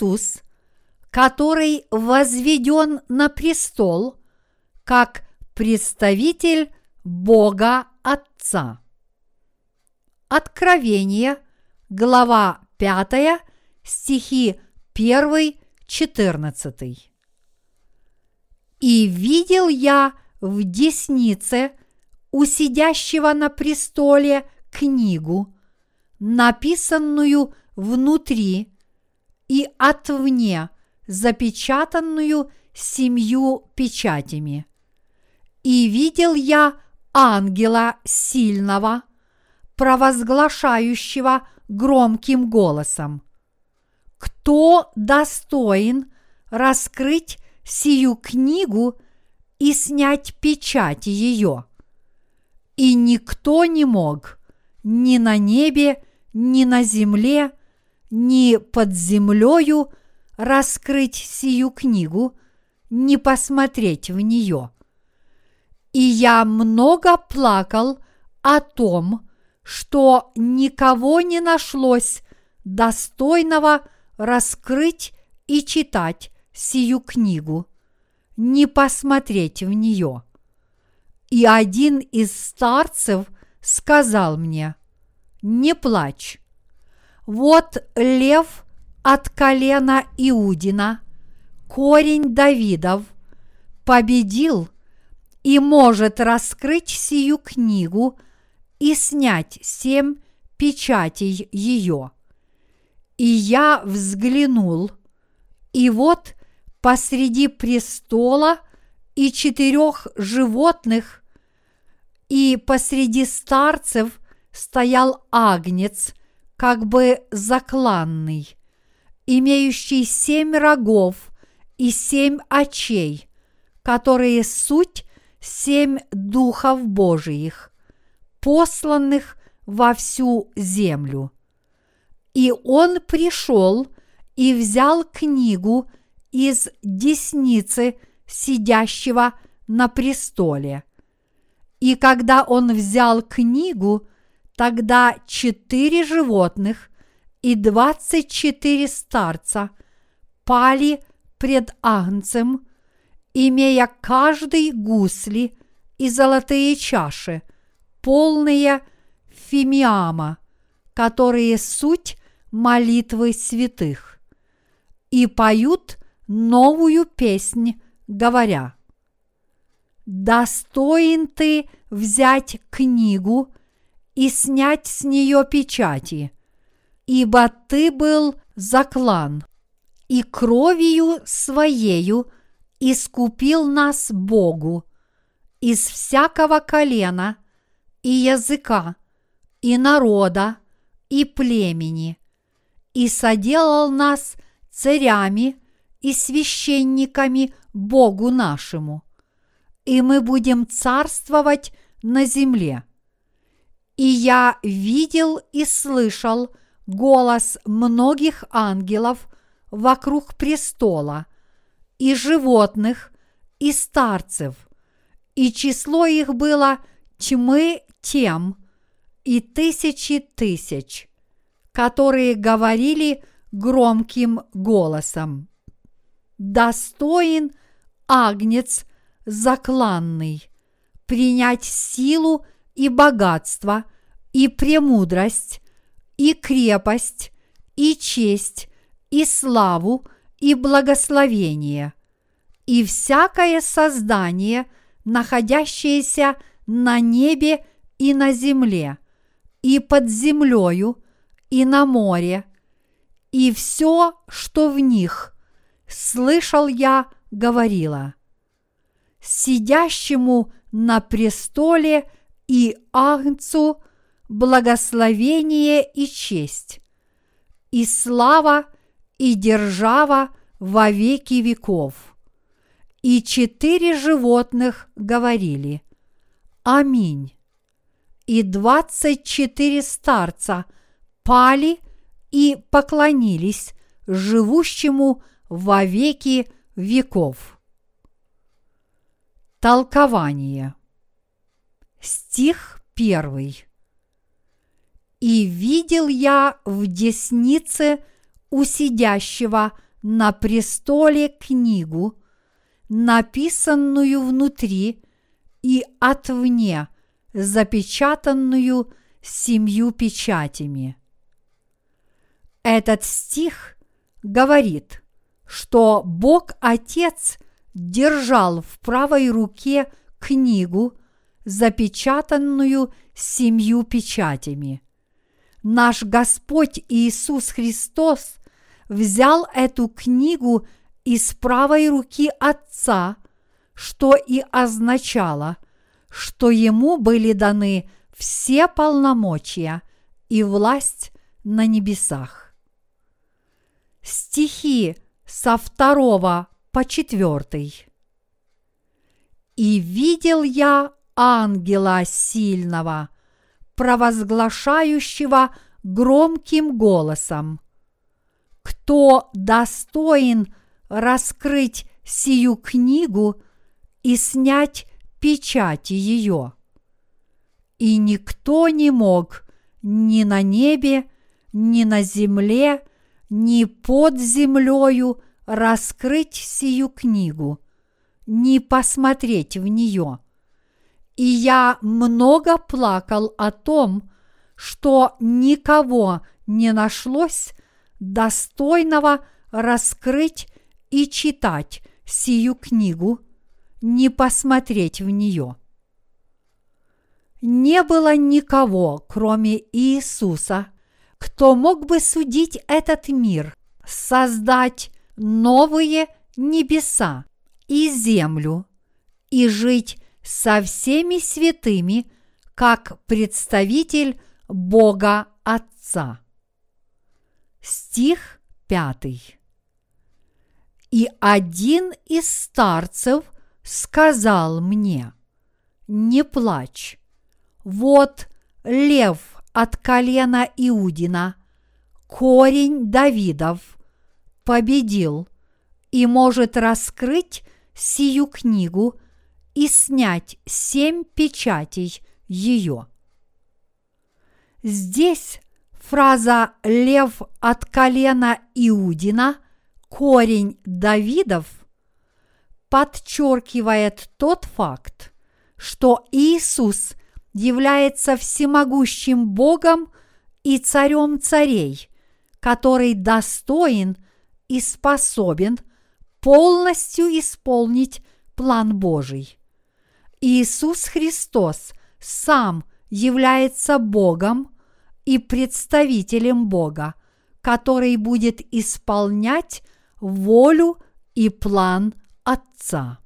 Иисус, который возведен на престол, как представитель Бога Отца. Откровение, глава 5, стихи 1, 14. «И видел я в деснице у сидящего на престоле книгу, написанную внутри и отвне, запечатанную семью печатями. И видел я ангела сильного, провозглашающего громким голосом. Кто достоин раскрыть сию книгу и снять печати ее? И никто не мог ни на небе, ни на земле, ни под землею раскрыть сию книгу, не посмотреть в нее. И я много плакал о том, что никого не нашлось достойного раскрыть и читать сию книгу, не посмотреть в нее. И один из старцев сказал мне, не плачь. Вот лев от колена Иудина, корень Давидов, победил и может раскрыть сию книгу и снять семь печатей ее. И я взглянул, и вот посреди престола и четырех животных, и посреди старцев стоял агнец, как бы закланный, имеющий семь рогов и семь очей, которые суть семь духов Божиих, посланных во всю землю. И он пришел и взял книгу из десницы сидящего на престоле. И когда он взял книгу, тогда четыре животных и двадцать четыре старца пали пред Агнцем, имея каждый гусли и золотые чаши, полные фимиама, которые суть молитвы святых, и поют новую песнь, говоря, «Достоин ты взять книгу и снять с нее печати, ибо ты был заклан, и кровью своею искупил нас Богу из всякого колена и языка, и народа, и племени, и соделал нас царями и священниками Богу нашему, и мы будем царствовать на земле. И я видел и слышал голос многих ангелов вокруг престола, и животных, и старцев, и число их было тьмы тем, и тысячи тысяч, которые говорили громким голосом. Достоин агнец закланный принять силу и богатство, и премудрость, и крепость, и честь, и славу, и благословение, и всякое создание, находящееся на небе и на земле, и под землею, и на море, и все, что в них, слышал я, говорила. Сидящему на престоле и Агнцу благословение и честь, и слава, и держава во веки веков. И четыре животных говорили Аминь и двадцать четыре старца пали и поклонились живущему во веки веков. Толкование. Стих первый. И видел я в деснице у сидящего на престоле книгу, написанную внутри и отвне, запечатанную семью печатями. Этот стих говорит, что Бог Отец держал в правой руке книгу, запечатанную семью печатями. Наш Господь Иисус Христос взял эту книгу из правой руки Отца, что и означало, что ему были даны все полномочия и власть на небесах. Стихи со второго по четвертый. «И видел я ангела сильного, провозглашающего громким голосом, кто достоин раскрыть сию книгу и снять печати ее. И никто не мог ни на небе, ни на земле, ни под землею раскрыть сию книгу, ни посмотреть в нее. И я много плакал о том, что никого не нашлось достойного раскрыть и читать сию книгу, не посмотреть в нее. Не было никого, кроме Иисуса, кто мог бы судить этот мир, создать новые небеса и землю и жить со всеми святыми, как представитель Бога Отца. Стих пятый. И один из старцев сказал мне, не плачь, вот лев от колена Иудина, корень Давидов, победил и может раскрыть сию книгу и снять семь печатей ее. Здесь фраза «лев от колена Иудина», корень Давидов, подчеркивает тот факт, что Иисус является всемогущим Богом и царем царей, который достоин и способен полностью исполнить план Божий. Иисус Христос сам является Богом и представителем Бога, который будет исполнять волю и план Отца.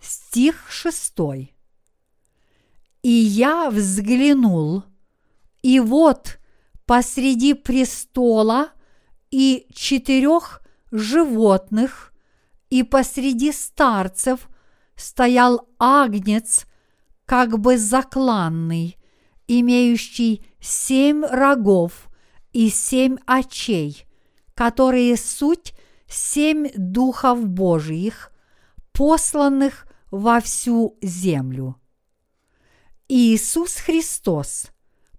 Стих шестой. И я взглянул, и вот посреди престола и четырех животных, и посреди старцев стоял агнец, как бы закланный, имеющий семь рогов и семь очей, которые суть семь духов Божиих, посланных во всю землю. Иисус Христос,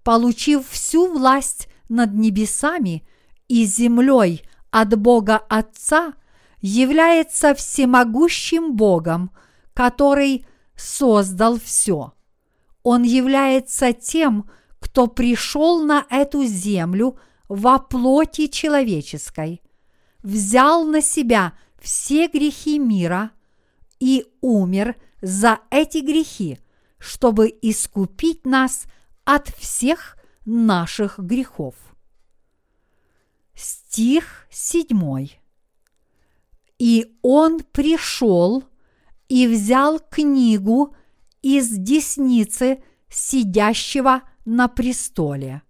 получив всю власть над небесами и землей от Бога Отца, является всемогущим Богом, который создал все. Он является тем, кто пришел на эту землю во плоти человеческой, взял на себя все грехи мира и умер за эти грехи – чтобы искупить нас от всех наших грехов. Стих седьмой. И он пришел и взял книгу из десницы сидящего на престоле.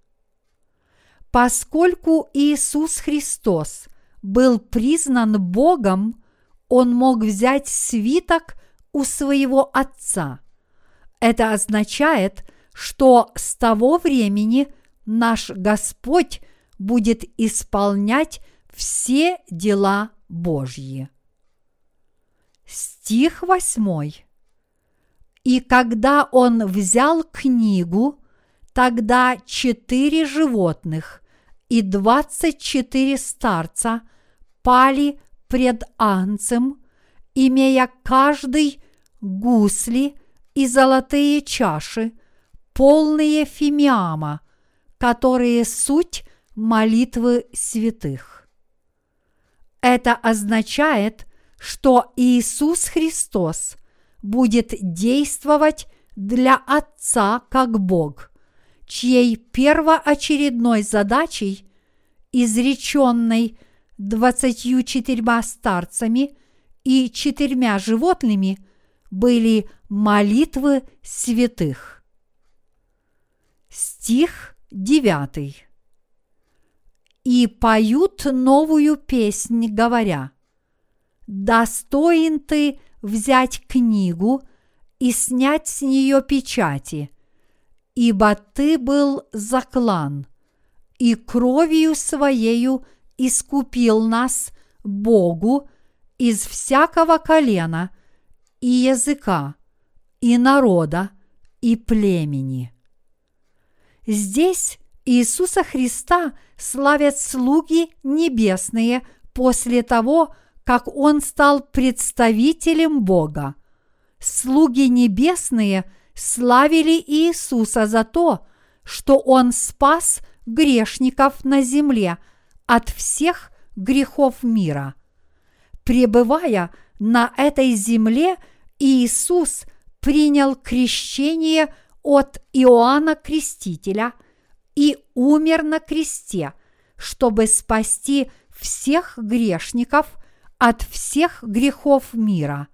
Поскольку Иисус Христос был признан Богом, он мог взять свиток у своего Отца – это означает, что с того времени наш Господь будет исполнять все дела Божьи. Стих восьмой. И когда он взял книгу, тогда четыре животных и двадцать четыре старца пали пред Анцем, имея каждый гусли и золотые чаши, полные фимиама, которые суть молитвы святых. Это означает, что Иисус Христос будет действовать для Отца как Бог, чьей первоочередной задачей, изреченной двадцатью четырьмя старцами и четырьмя животными, были молитвы святых. Стих девятый. И поют новую песнь, говоря, «Достоин ты взять книгу и снять с нее печати, ибо ты был заклан, и кровью своею искупил нас Богу из всякого колена и языка, и народа, и племени. Здесь Иисуса Христа славят слуги небесные после того, как Он стал представителем Бога. Слуги небесные славили Иисуса за то, что Он спас грешников на земле от всех грехов мира. Пребывая на этой земле, Иисус принял крещение от Иоанна Крестителя и умер на кресте, чтобы спасти всех грешников от всех грехов мира.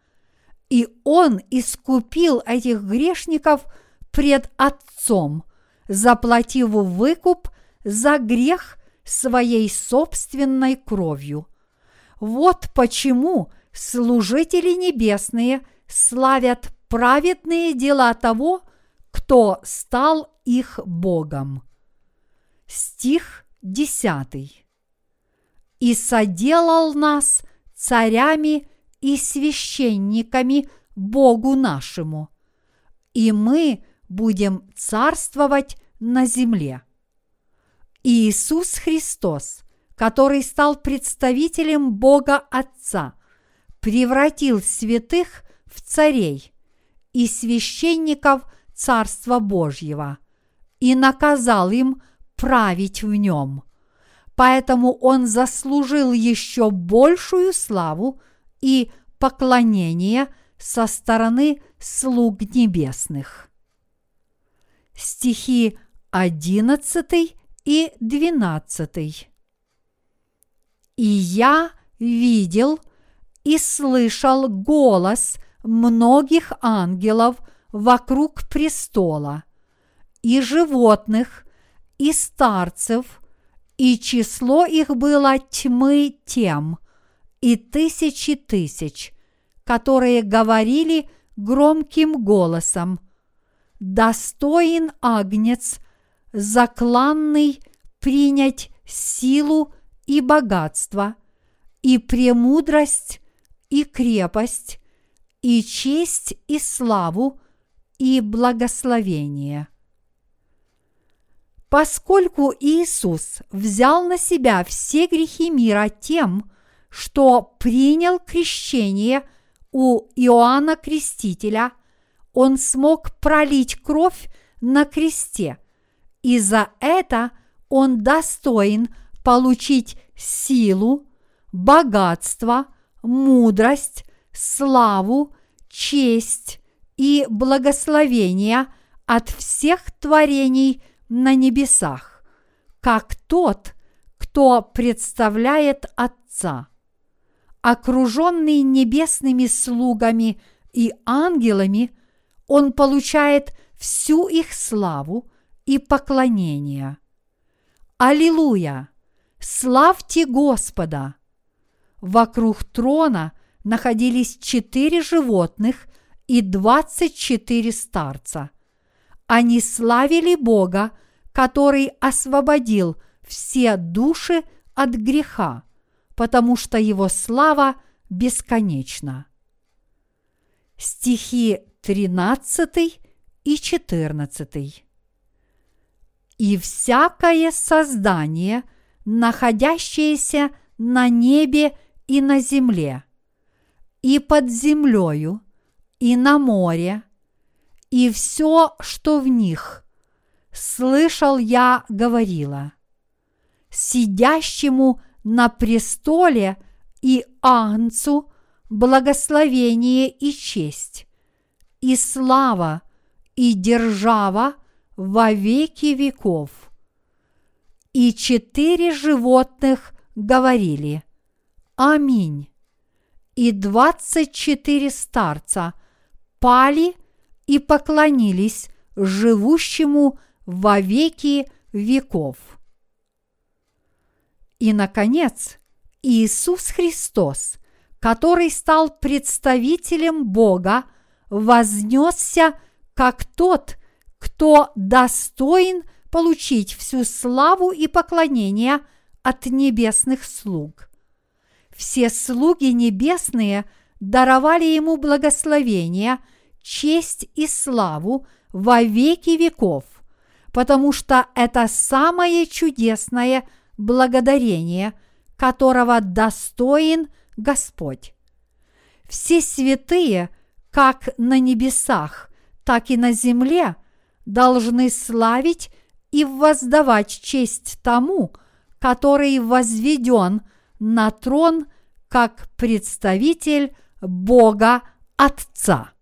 И Он искупил этих грешников пред Отцом, заплатив выкуп за грех своей собственной кровью. Вот почему служители небесные славят праведные дела того, кто стал их Богом. Стих десятый. «И соделал нас царями и священниками Богу нашему, и мы будем царствовать на земле». Иисус Христос, который стал представителем Бога Отца, превратил святых в царей и священников Царства Божьего и наказал им править в нем. Поэтому он заслужил еще большую славу и поклонение со стороны слуг небесных. Стихи 11 и 12. И я видел и слышал голос многих ангелов вокруг престола, и животных, и старцев, и число их было тьмы тем, и тысячи тысяч, которые говорили громким голосом, «Достоин агнец закланный принять силу и богатство, и премудрость, и крепость, и честь, и славу, и благословение. Поскольку Иисус взял на себя все грехи мира тем, что принял крещение у Иоанна Крестителя, он смог пролить кровь на кресте – и за это он достоин получить силу, богатство, мудрость, славу, честь и благословение от всех творений на небесах, как тот, кто представляет Отца. Окруженный небесными слугами и ангелами, он получает всю их славу – и поклонения. Аллилуйя! Славьте Господа! Вокруг трона находились четыре животных и двадцать четыре старца. Они славили Бога, который освободил все души от греха, потому что его слава бесконечна. Стихи 13 и 14 и всякое создание, находящееся на небе и на земле, и под землею, и на море, и все, что в них, слышал я говорила, сидящему на престоле и Агнцу благословение и честь, и слава, и держава во веки веков. И четыре животных говорили «Аминь». И двадцать четыре старца пали и поклонились живущему во веки веков. И, наконец, Иисус Христос, который стал представителем Бога, вознесся как тот, кто достоин получить всю славу и поклонение от небесных слуг. Все слуги небесные даровали ему благословение, честь и славу во веки веков, потому что это самое чудесное благодарение, которого достоин Господь. Все святые, как на небесах, так и на земле, должны славить и воздавать честь тому, который возведен на трон как представитель Бога Отца.